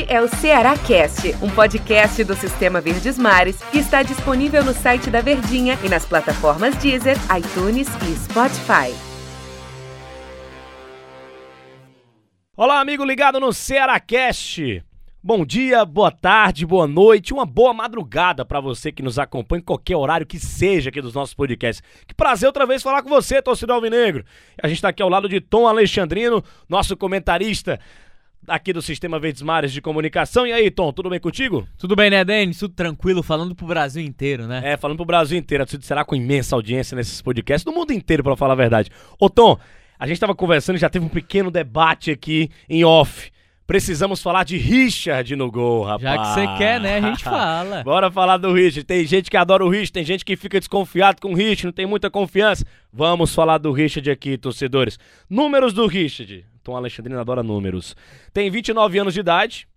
Este é o Ceará Cast, um podcast do Sistema Verdes Mares que está disponível no site da Verdinha e nas plataformas Deezer, iTunes e Spotify. Olá, amigo ligado no Ceará Cast. Bom dia, boa tarde, boa noite, uma boa madrugada para você que nos acompanha em qualquer horário que seja aqui dos nossos podcasts. Que prazer outra vez falar com você, torcedor alvinegro. A gente está aqui ao lado de Tom Alexandrino, nosso comentarista aqui do Sistema Verdes Mares de Comunicação. E aí, Tom, tudo bem contigo? Tudo bem, né, Denis? Tudo tranquilo, falando pro Brasil inteiro, né? É, falando pro Brasil inteiro. Será com imensa audiência nesses podcasts, do mundo inteiro, para falar a verdade. Ô, Tom, a gente tava conversando e já teve um pequeno debate aqui em off Precisamos falar de Richard no gol, rapaz. Já que você quer, né? A gente fala. Bora falar do Richard. Tem gente que adora o Richard, tem gente que fica desconfiado com o Richard, não tem muita confiança. Vamos falar do Richard aqui, torcedores. Números do Richard. Tom Alexandrino adora números. Tem 29 anos de idade,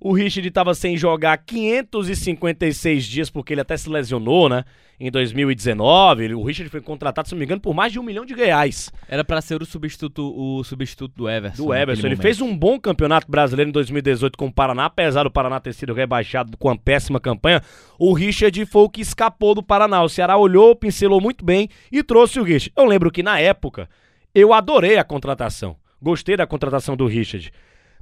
o Richard estava sem jogar 556 dias porque ele até se lesionou, né? Em 2019, o Richard foi contratado, se não me engano, por mais de um milhão de reais. Era para ser o substituto, o substituto do Everson. Do Everson. Ele momento. fez um bom campeonato brasileiro em 2018 com o Paraná, apesar do Paraná ter sido rebaixado com uma péssima campanha. O Richard foi o que escapou do Paraná. O Ceará olhou, pincelou muito bem e trouxe o Richard. Eu lembro que na época eu adorei a contratação. Gostei da contratação do Richard.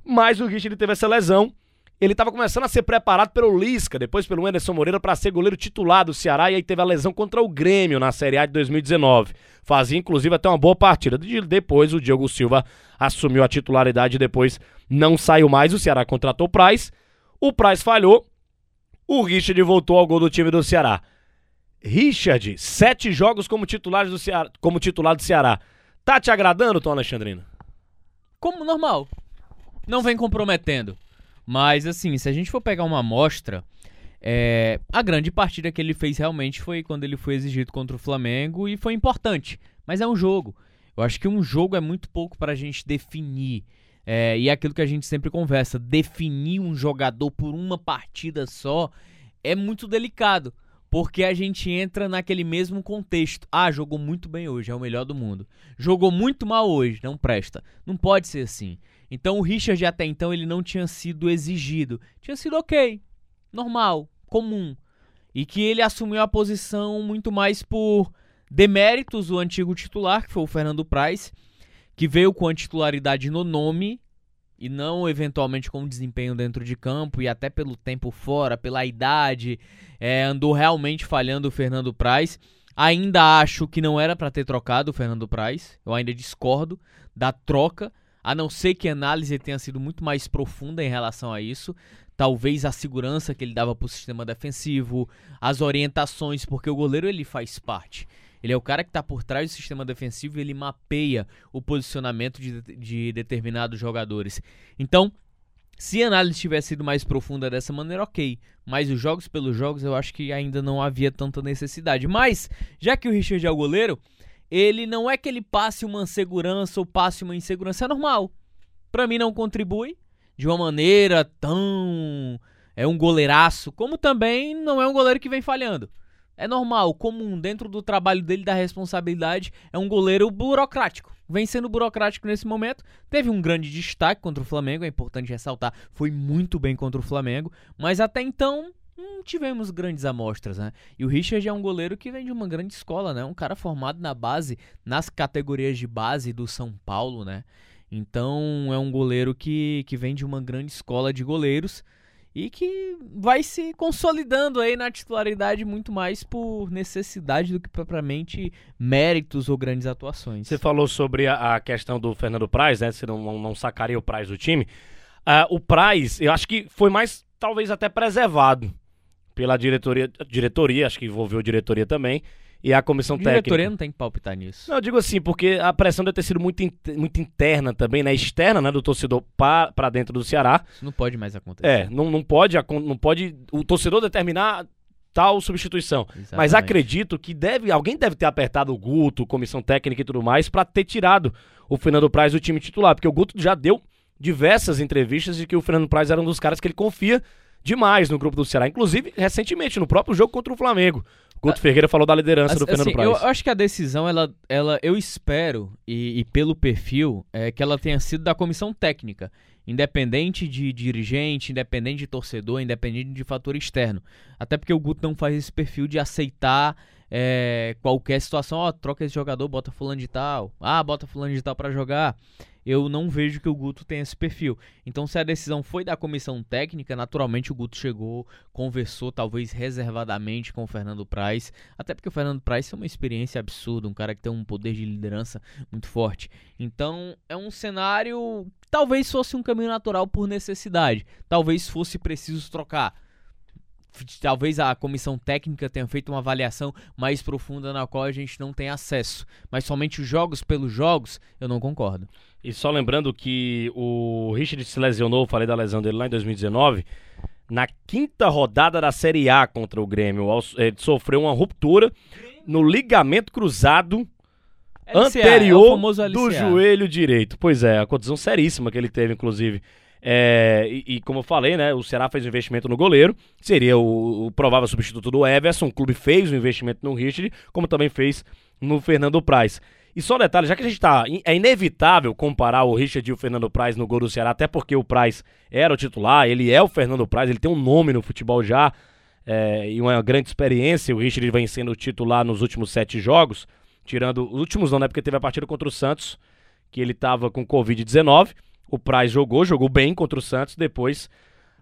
Mas o Richard teve essa lesão ele estava começando a ser preparado pelo Lisca, depois pelo Anderson Moreira para ser goleiro titular do Ceará e aí teve a lesão contra o Grêmio na Série A de 2019. Fazia inclusive até uma boa partida. Depois o Diogo Silva assumiu a titularidade e depois não saiu mais. O Ceará contratou o Praz. O Praz falhou. O Richard voltou ao gol do time do Ceará. Richard, sete jogos como titular do Ceará. Como titular do Ceará. Tá te agradando, Tom Alexandrino? Como normal. Não vem comprometendo. Mas, assim, se a gente for pegar uma amostra, é, a grande partida que ele fez realmente foi quando ele foi exigido contra o Flamengo e foi importante. Mas é um jogo. Eu acho que um jogo é muito pouco para a gente definir. É, e é aquilo que a gente sempre conversa: definir um jogador por uma partida só é muito delicado. Porque a gente entra naquele mesmo contexto. Ah, jogou muito bem hoje, é o melhor do mundo. Jogou muito mal hoje, não presta. Não pode ser assim. Então o Richard até então ele não tinha sido exigido. Tinha sido ok, normal, comum. E que ele assumiu a posição muito mais por deméritos do antigo titular, que foi o Fernando Praz, que veio com a titularidade no nome e não eventualmente com desempenho dentro de campo e até pelo tempo fora, pela idade, é, andou realmente falhando o Fernando Praz. Ainda acho que não era para ter trocado o Fernando Praz, eu ainda discordo da troca a não ser que a análise tenha sido muito mais profunda em relação a isso. Talvez a segurança que ele dava para o sistema defensivo, as orientações, porque o goleiro ele faz parte. Ele é o cara que está por trás do sistema defensivo e ele mapeia o posicionamento de, de determinados jogadores. Então, se a análise tivesse sido mais profunda dessa maneira, ok. Mas os jogos pelos jogos eu acho que ainda não havia tanta necessidade. Mas, já que o Richard é o goleiro, ele não é que ele passe uma segurança ou passe uma insegurança, é normal. Para mim não contribui de uma maneira tão é um goleiraço, como também não é um goleiro que vem falhando. É normal, comum, dentro do trabalho dele, da responsabilidade, é um goleiro burocrático. Vem sendo burocrático nesse momento. Teve um grande destaque contra o Flamengo, é importante ressaltar. Foi muito bem contra o Flamengo, mas até então não tivemos grandes amostras, né? E o Richard é um goleiro que vem de uma grande escola, né? Um cara formado na base, nas categorias de base do São Paulo, né? Então é um goleiro que, que vem de uma grande escola de goleiros e que vai se consolidando aí na titularidade muito mais por necessidade do que propriamente méritos ou grandes atuações. Você falou sobre a, a questão do Fernando Praz, né? Você não, não, não sacaria o Praz do time. Uh, o Praz, eu acho que foi mais, talvez até preservado pela diretoria, diretoria, acho que envolveu a diretoria também, e a comissão diretoria técnica. diretoria não tem que palpitar nisso. Não, eu digo assim, porque a pressão deve ter sido muito, muito interna também, né? Externa, né? Do torcedor para dentro do Ceará. Isso não pode mais acontecer. É, não, não, pode, não pode o torcedor determinar tal substituição. Exatamente. Mas acredito que deve, alguém deve ter apertado o Guto, comissão técnica e tudo mais, para ter tirado o Fernando Praz do time titular, porque o Guto já deu diversas entrevistas de que o Fernando Praz era um dos caras que ele confia demais no grupo do Ceará. Inclusive, recentemente, no próprio jogo contra o Flamengo. Guto Ferreira falou da liderança assim, do Fernando Praz. Eu acho que a decisão, ela, ela eu espero, e, e pelo perfil, é que ela tenha sido da comissão técnica. Independente de dirigente, independente de torcedor, independente de fator externo. Até porque o Guto não faz esse perfil de aceitar é, qualquer situação, ó, troca esse jogador, bota fulano de tal, ah, bota fulano de tal para jogar. Eu não vejo que o Guto tenha esse perfil. Então, se a decisão foi da comissão técnica, naturalmente o Guto chegou, conversou talvez reservadamente com o Fernando Praz, até porque o Fernando Praz tem uma experiência absurda, um cara que tem um poder de liderança muito forte. Então, é um cenário talvez fosse um caminho natural por necessidade, talvez fosse preciso trocar talvez a comissão técnica tenha feito uma avaliação mais profunda na qual a gente não tem acesso. Mas somente os jogos pelos jogos, eu não concordo. E só lembrando que o Richard se lesionou, falei da lesão dele lá em 2019, na quinta rodada da Série A contra o Grêmio. Ele sofreu uma ruptura no ligamento cruzado LCA, anterior é do joelho direito. Pois é, a condição seríssima que ele teve, inclusive. É, e, e, como eu falei, né, o Ceará fez um investimento no goleiro, seria o, o, provável substituto do Everson. O clube fez um investimento no Richard, como também fez no Fernando Praz. E só um detalhe, já que a gente tá. É inevitável comparar o Richard e o Fernando Praz no gol do Ceará, até porque o Praz era o titular, ele é o Fernando Praz, ele tem um nome no futebol já. É, e uma grande experiência. O Richard vem sendo titular nos últimos sete jogos, tirando os últimos não, né? Porque teve a partida contra o Santos, que ele tava com Covid-19. O Praz jogou, jogou bem contra o Santos. Depois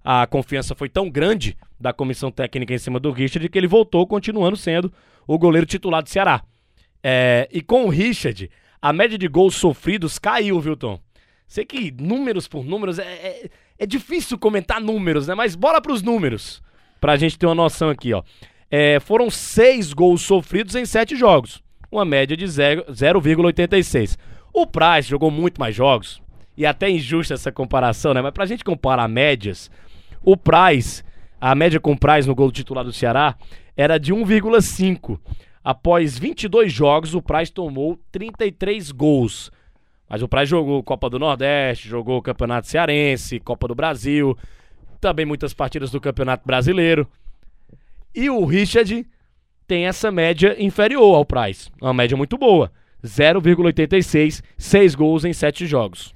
a confiança foi tão grande da comissão técnica em cima do Richard que ele voltou, continuando sendo o goleiro titular do Ceará. É, e com o Richard, a média de gols sofridos caiu, viu, Tom? Sei que números por números é, é, é difícil comentar números, né? Mas bora pros números, pra gente ter uma noção aqui, ó. É, foram seis gols sofridos em sete jogos, uma média de 0,86. O Price jogou muito mais jogos, e até injusta essa comparação, né? Mas pra gente comparar médias, o Price, a média com o Price no gol titular do Ceará, era de 1,5. Após 22 jogos, o Praz tomou 33 gols. Mas o Praz jogou Copa do Nordeste, jogou Campeonato Cearense, Copa do Brasil, também muitas partidas do Campeonato Brasileiro. E o Richard tem essa média inferior ao Praz, uma média muito boa. 0,86, 6 gols em 7 jogos.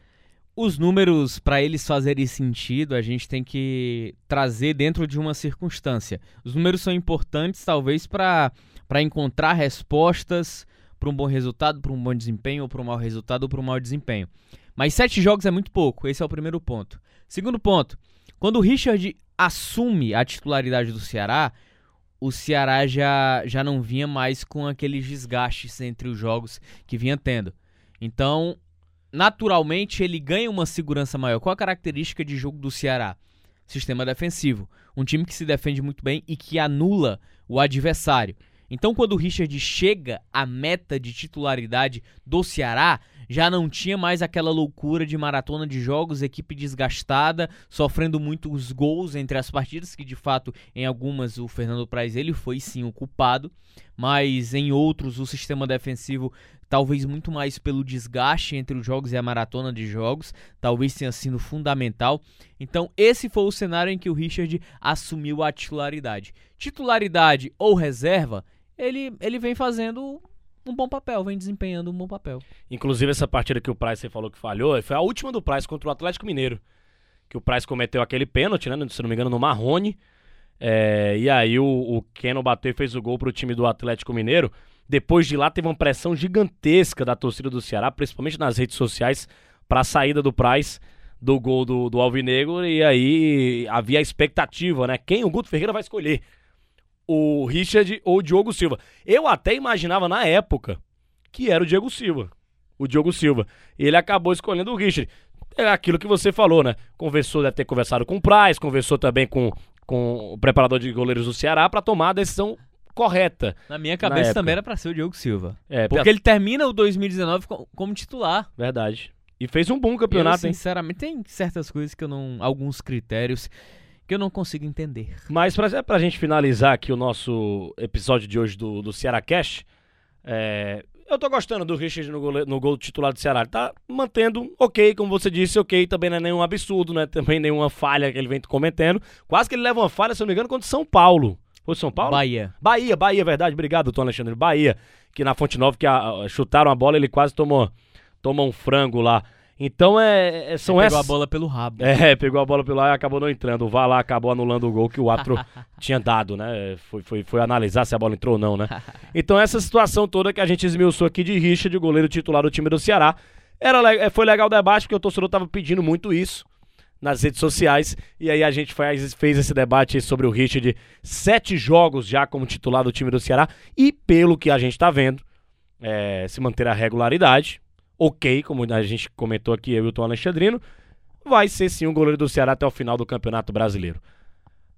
Os números, para eles fazerem sentido, a gente tem que trazer dentro de uma circunstância. Os números são importantes, talvez, para para encontrar respostas para um bom resultado, para um bom desempenho, ou para um mau resultado, ou para um mau desempenho. Mas sete jogos é muito pouco, esse é o primeiro ponto. Segundo ponto, quando o Richard assume a titularidade do Ceará, o Ceará já, já não vinha mais com aqueles desgastes entre os jogos que vinha tendo. Então, naturalmente, ele ganha uma segurança maior. Qual a característica de jogo do Ceará? Sistema defensivo. Um time que se defende muito bem e que anula o adversário. Então, quando o Richard chega à meta de titularidade do Ceará, já não tinha mais aquela loucura de maratona de jogos, equipe desgastada, sofrendo muitos gols entre as partidas, que de fato em algumas o Fernando Praz ele foi sim o culpado, mas em outros o sistema defensivo talvez muito mais pelo desgaste entre os jogos e a maratona de jogos, talvez tenha sido fundamental. Então, esse foi o cenário em que o Richard assumiu a titularidade. Titularidade ou reserva ele, ele vem fazendo um bom papel, vem desempenhando um bom papel. Inclusive, essa partida que o Price você falou que falhou, foi a última do Price contra o Atlético Mineiro. Que o Price cometeu aquele pênalti, né? Se não me engano, no Marrone. É, e aí o, o Keno bateu e fez o gol pro time do Atlético Mineiro. Depois de lá, teve uma pressão gigantesca da torcida do Ceará, principalmente nas redes sociais, para a saída do Price do gol do, do Alvinegro. E aí havia a expectativa, né? Quem o Guto Ferreira vai escolher? O Richard ou o Diogo Silva. Eu até imaginava na época que era o Diego Silva. O Diogo Silva. E ele acabou escolhendo o Richard. É aquilo que você falou, né? Conversou, deve ter conversado com o Price, conversou também com, com o preparador de goleiros do Ceará para tomar a decisão correta. Na minha cabeça na também era para ser o Diogo Silva. É, porque ele termina o 2019 como titular. Verdade. E fez um bom campeonato, eu, sinceramente, hein? tem certas coisas que eu não. alguns critérios que eu não consigo entender. Mas pra, pra gente finalizar aqui o nosso episódio de hoje do, do Ceará Cash, é, eu tô gostando do Richard no gol, no gol titular do Ceará. Ele tá mantendo ok, como você disse, ok. Também não é nenhum absurdo, né? Também nenhuma falha que ele vem cometendo. Quase que ele leva uma falha, se não me engano, contra São Paulo. Foi São Paulo? Bahia. Bahia, Bahia, verdade. Obrigado, Tom Alexandre. Bahia, que na Fonte Nova, que a, chutaram a bola, ele quase tomou, tomou um frango lá. Então é, é- são Pegou essas. a bola pelo rabo. É, pegou a bola pelo lá e acabou não entrando. O VAR lá acabou anulando o gol que o árbitro tinha dado, né? Foi, foi, foi analisar se a bola entrou ou não, né? Então essa situação toda que a gente esmiuçou aqui de Richard, o goleiro titular do time do Ceará. Era, eh, foi legal o debate, porque o torcedor tava pedindo muito isso nas redes sociais. E aí a gente faz, fez esse debate sobre o Richard. Sete jogos já como titular do time do Ceará. E pelo que a gente tá vendo, é, se manter a regularidade, ok, como a gente comentou aqui, eu e o Tom Alexandrino, vai ser sim o goleiro do Ceará até o final do Campeonato Brasileiro.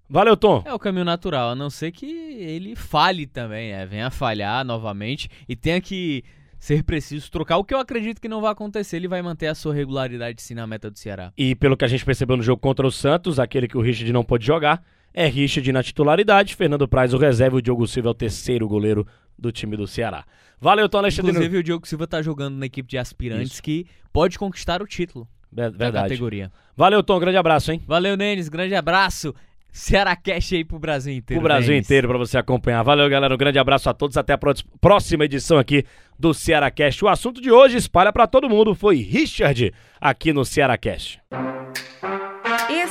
Valeu, Tom. É o caminho natural, a não ser que ele falhe também, né? Venha falhar novamente e tenha que ser preciso trocar, o que eu acredito que não vai acontecer. Ele vai manter a sua regularidade sim na meta do Ceará. E pelo que a gente percebeu no jogo contra o Santos, aquele que o Richard não pôde jogar, é Richard na titularidade, Fernando Praz o reserva e o Diogo Silva é o terceiro goleiro do time do Ceará. Valeu, Tom Alexandrino. Inclusive, o Diogo Silva tá jogando na equipe de aspirantes Isso. que pode conquistar o título Ver- da Verdade. categoria. Valeu, Tom. Grande abraço, hein? Valeu, Nenes. Grande abraço. Ceará Cash aí pro Brasil inteiro. Pro Brasil Nenes. inteiro pra você acompanhar. Valeu, galera. Um grande abraço a todos. Até a pró- próxima edição aqui do Ceará Cast. O assunto de hoje, espalha pra todo mundo, foi Richard aqui no Ceará Cast.